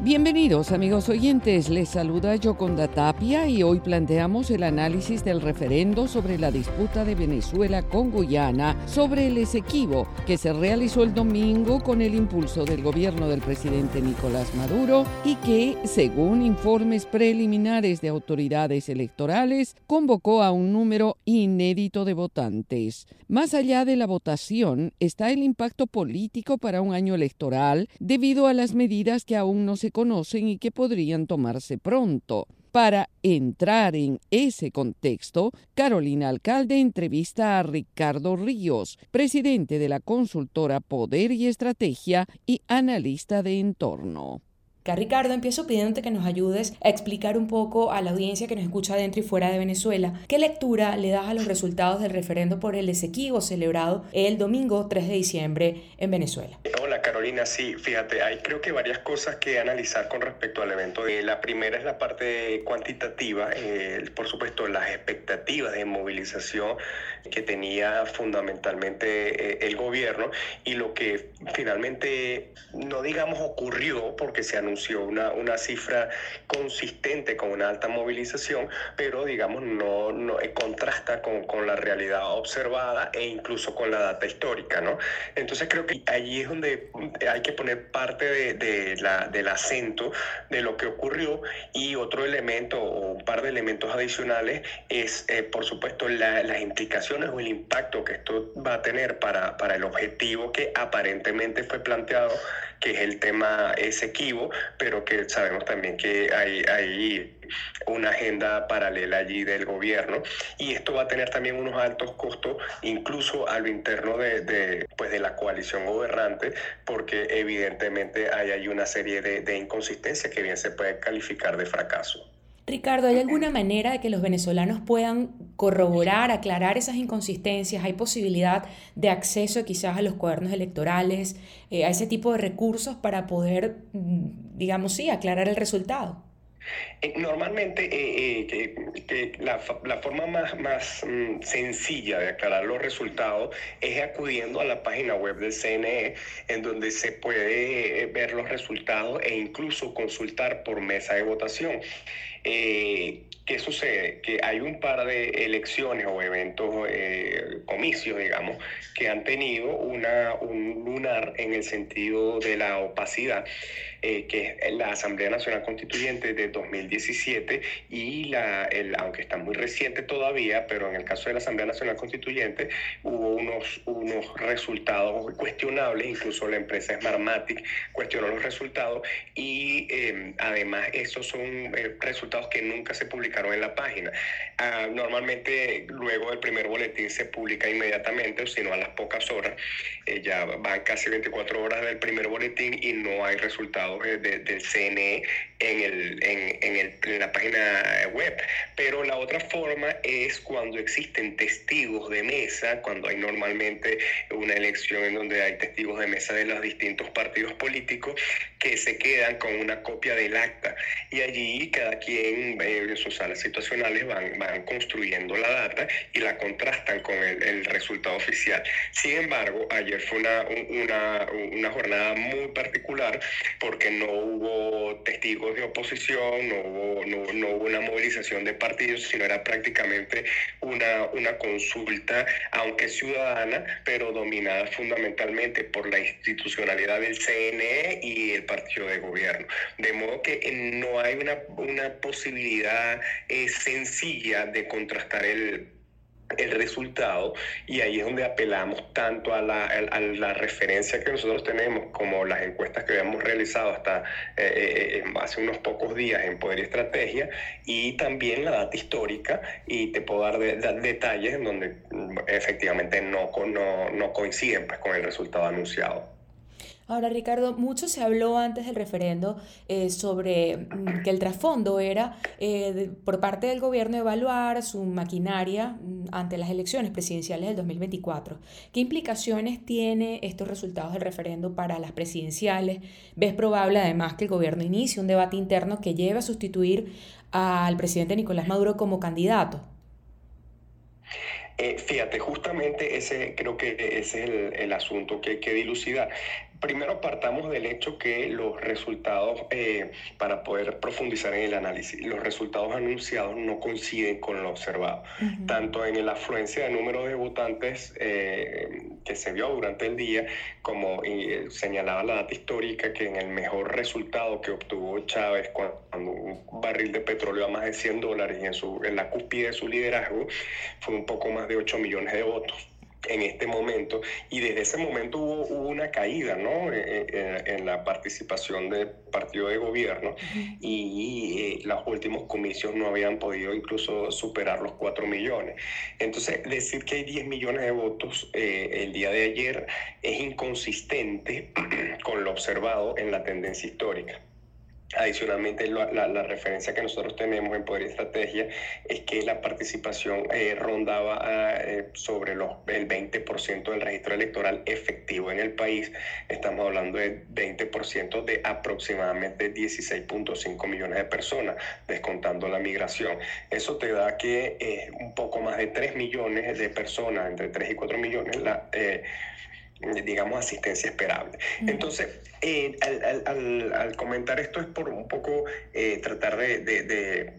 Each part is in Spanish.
Bienvenidos amigos oyentes, les saluda Yoconda Tapia y hoy planteamos el análisis del referendo sobre la disputa de Venezuela con Guyana sobre el Esequibo que se realizó el domingo con el impulso del gobierno del presidente Nicolás Maduro y que, según informes preliminares de autoridades electorales, convocó a un número inédito de votantes. Más allá de la votación está el impacto político para un año electoral debido a las medidas que aún no se conocen y que podrían tomarse pronto. Para entrar en ese contexto, Carolina Alcalde entrevista a Ricardo Ríos, presidente de la consultora Poder y Estrategia y analista de entorno. Ricardo, empiezo pidiéndote que nos ayudes a explicar un poco a la audiencia que nos escucha dentro y fuera de Venezuela qué lectura le das a los resultados del referendo por el Esequibo celebrado el domingo 3 de diciembre en Venezuela. Carolina, sí, fíjate, hay creo que varias cosas que analizar con respecto al evento. Eh, la primera es la parte cuantitativa, eh, por supuesto las expectativas de movilización que tenía fundamentalmente eh, el gobierno y lo que finalmente no digamos ocurrió porque se anunció una, una cifra consistente con una alta movilización, pero digamos no, no contrasta con, con, la realidad observada e incluso con la data histórica, ¿no? Entonces creo que allí es donde hay que poner parte de la, del acento de lo que ocurrió y otro elemento o un par de elementos adicionales es, eh, por supuesto, las implicaciones o el impacto que esto va a tener para, para el objetivo que aparentemente fue planteado que es el tema Esequibo, pero que sabemos también que hay, hay una agenda paralela allí del gobierno y esto va a tener también unos altos costos incluso a lo interno de, de pues de la coalición gobernante porque evidentemente hay, hay una serie de, de inconsistencias que bien se puede calificar de fracaso. Ricardo, ¿hay alguna manera de que los venezolanos puedan corroborar, aclarar esas inconsistencias? ¿Hay posibilidad de acceso quizás a los cuadernos electorales, eh, a ese tipo de recursos para poder, mm, digamos, sí, aclarar el resultado? Eh, normalmente eh, que, la, la, forma más, más mm, sencilla de aclarar los resultados es acudiendo a la página web del CNE, en donde se puede ver los resultados e incluso consultar por mesa de votación. Eh, ¿Qué sucede? Que hay un par de elecciones o eventos, eh, comicios, digamos, que han tenido una, un lunar en el sentido de la opacidad, eh, que es la Asamblea Nacional Constituyente de 2017 y la, el, aunque está muy reciente todavía, pero en el caso de la Asamblea Nacional Constituyente hubo unos, unos resultados cuestionables, incluso la empresa Smartmatic cuestionó los resultados y además esos son eh, que nunca se publicaron en la página. Ah, normalmente luego del primer boletín se publica inmediatamente, o si no a las pocas horas, eh, ya van casi 24 horas del primer boletín y no hay resultados eh, del CNE en, el, en, en, el, en la página web. Pero la otra forma es cuando existen testigos de mesa, cuando hay normalmente una elección en donde hay testigos de mesa de los distintos partidos políticos que se quedan con una copia del acta y allí cada quien eh, en sus salas situacionales van, van construyendo la data y la contrastan con el, el resultado oficial. Sin embargo, ayer fue una, una, una jornada muy particular porque no hubo testigos de oposición, no hubo, no, no hubo una movilización de partidos, sino era prácticamente una, una consulta, aunque ciudadana, pero dominada fundamentalmente por la institucionalidad del CNE y el partido de gobierno. De modo que no hay una, una posibilidad es sencilla de contrastar el el resultado y ahí es donde apelamos tanto a la, a la, referencia que nosotros tenemos como las encuestas que habíamos realizado hasta eh, eh, hace unos pocos días en Poder y Estrategia y también la data histórica y te puedo dar detalles en donde mm, efectivamente no, no, no coinciden pues, con el resultado anunciado. Ahora, Ricardo, mucho se habló antes del referendo eh, sobre mm, que el trasfondo era eh, por parte del gobierno evaluar su maquinaria mm, ante las elecciones presidenciales del 2024. ¿Qué implicaciones tiene estos resultados del referendo para las presidenciales? ¿Ves probable además que el gobierno inicie un debate interno que lleve a sustituir al presidente Nicolás Maduro como candidato? fíjate, justamente ese creo que ese es el, el asunto que hay que dilucidar. Primero partamos del hecho que los resultados, eh, para poder profundizar en el análisis, los resultados anunciados no coinciden con lo observado, tanto en la afluencia de número de votantes eh, que se vio durante el día, como eh, señalaba la data histórica que en el mejor resultado que obtuvo Chávez cuando un barril de petróleo a más de 100 dólares y en, su, en la cúspide de su liderazgo fue un poco más de 8 millones de votos en este momento y desde ese momento hubo, una caída ¿no? Eh, eh, en, la participación del partido de gobierno y eh, los últimos comicios no habían podido incluso superar los 4 millones. Entonces, decir que hay 10 millones de votos el día de ayer es inconsistente con lo observado en la tendencia histórica. Adicionalmente, la, referencia que nosotros tenemos en Poder y Estrategia es que la participación eh, rondaba eh, sobre los, el 20% del registro electoral efectivo en el país. Estamos hablando de 20% de aproximadamente 16.5 millones de personas, descontando la migración. Eso te da que eh, un poco más de 3 millones de personas, entre 3 y 4 millones, la digamos, asistencia esperable. Entonces, eh, al, comentar esto es por un poco eh, tratar de,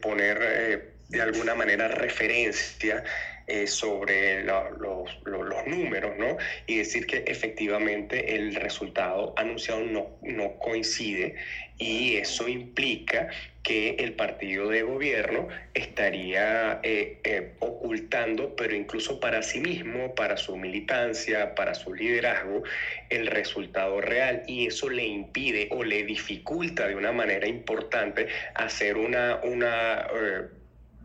poner eh, de alguna manera referencia sobre los, números, ¿no? Y decir que efectivamente el resultado anunciado no, no coincide y eso implica que el partido de gobierno estaría eh, eh, ocultando, pero incluso para sí mismo, para su militancia, para su liderazgo, el resultado real. Y eso le impide o le dificulta de una manera importante hacer una, una eh,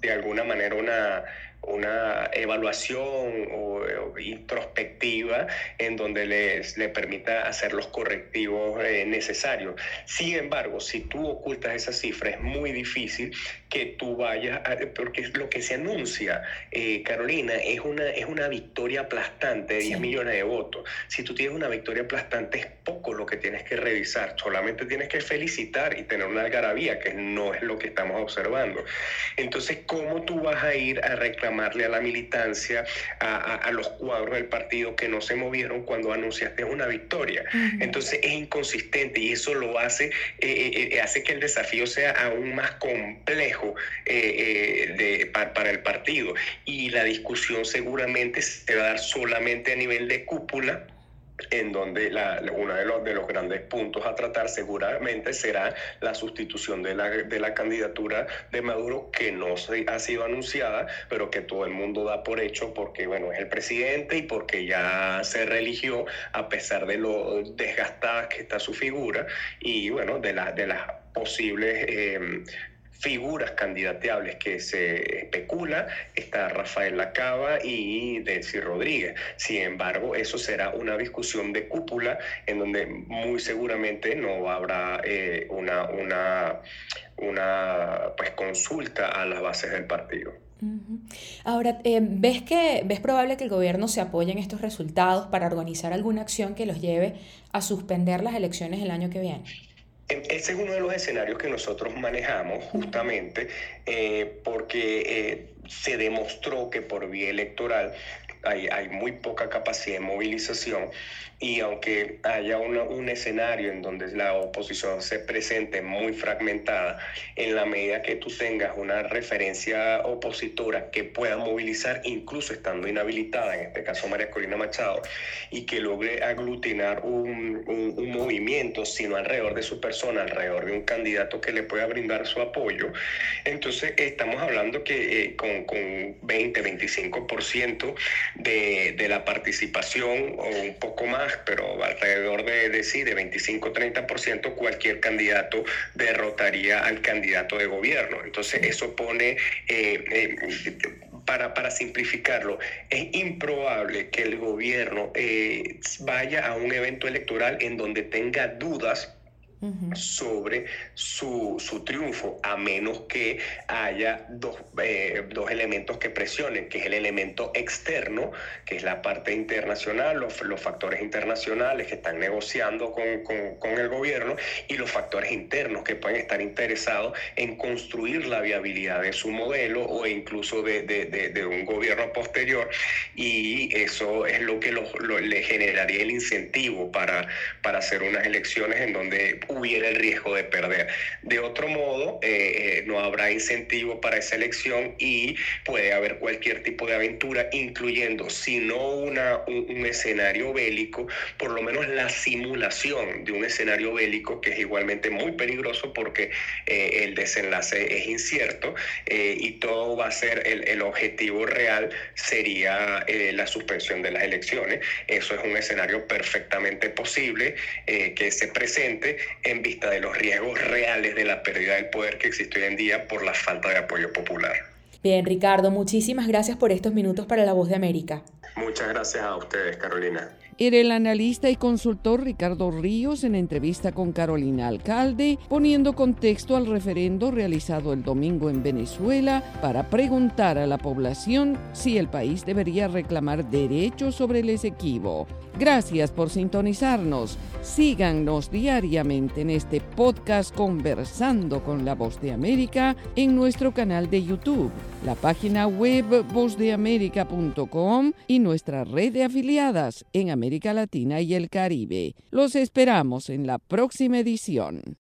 de alguna manera, una una evaluación o, introspectiva en donde les, le permita hacer los correctivos eh, necesarios. Sin embargo, si tú ocultas esa cifra, es muy difícil que tú vayas, a, porque lo que se anuncia, eh, Carolina, es una, es una victoria aplastante de 10 millones de votos. Si tú tienes una victoria aplastante, es poco lo que tienes que revisar, solamente tienes que felicitar y tener una algarabía, que no es lo que estamos observando. Entonces, ¿cómo tú vas a ir a reclamar? Llamarle a la militancia, a, los cuadros del partido que no se movieron cuando anunciaste una victoria. Entonces es inconsistente y eso lo hace, eh, eh, eh, hace que el desafío sea aún más complejo de, para el partido. Y la discusión seguramente se va a dar solamente a nivel de cúpula en donde la, uno de los, de los grandes puntos a tratar seguramente será la sustitución de la, de la candidatura de Maduro, que no se, ha sido anunciada, pero que todo el mundo da por hecho porque, bueno, es el presidente y porque ya se religió, a pesar de lo desgastada que está su figura y, bueno, de, la, de las posibles eh, figuras candidateables que se especula está Rafael Lacaba y Delcy Rodríguez. Sin embargo, eso será una discusión de cúpula en donde muy seguramente no habrá eh, una, una, una pues, consulta a las bases del partido. Ahora, eh, ¿ves que ves probable que el gobierno se apoye en estos resultados para organizar alguna acción que los lleve a suspender las elecciones el año que viene? Ese es uno de los escenarios que nosotros manejamos justamente eh, porque eh, se demostró que por vía electoral hay, hay, muy poca capacidad de movilización y aunque haya un escenario en donde la oposición se presente muy fragmentada, en la medida que tú tengas una referencia opositora que pueda movilizar, incluso estando inhabilitada, en este caso María Corina Machado, y que logre aglutinar un, un, movimiento, sino alrededor de su persona, alrededor de un candidato que le pueda brindar su apoyo, entonces estamos hablando que eh, con, con 20, 25% de, de la participación o un poco más, pero alrededor de, decir de 25-30%, cualquier candidato derrotaría al candidato de gobierno. Entonces, eso pone... Eh, eh, para, para, simplificarlo, es improbable que el gobierno eh, vaya a un evento electoral en donde tenga dudas sobre su, su, triunfo, a menos que haya dos, eh, dos, elementos que presionen, que es el elemento externo, que es la parte internacional, los, los factores internacionales que están negociando con, con, con, el gobierno y los factores internos que pueden estar interesados en construir la viabilidad de su modelo o incluso de, de, un gobierno posterior y eso es lo que le generaría el incentivo para, para hacer unas elecciones en donde hubiera el riesgo de perder. De otro modo, eh, eh, no habrá incentivo para esa elección y puede haber cualquier tipo de aventura, incluyendo, si no una, un, escenario bélico, por lo menos la simulación de un escenario bélico que es igualmente muy peligroso porque eh, el desenlace es incierto y todo va a ser el, el objetivo real sería la suspensión de las elecciones. Eso es un escenario perfectamente posible que se presente en vista de los riesgos reales de la pérdida del poder que existe hoy en día por la falta de apoyo popular. Bien, Ricardo, muchísimas gracias por estos minutos para La Voz de América. Muchas gracias a ustedes, Carolina. Era el analista y consultor Ricardo Ríos en entrevista con Carolina Alcalde, poniendo contexto al referendo realizado el domingo en Venezuela para preguntar a la población si el país debería reclamar derechos sobre el Esequibo. Gracias por sintonizarnos. Síganos diariamente en este podcast Conversando con la Voz de América en nuestro canal de YouTube, la página web vozdeamerica.com y nuestra red de afiliadas en América Latina y el Caribe. Los esperamos en la próxima edición.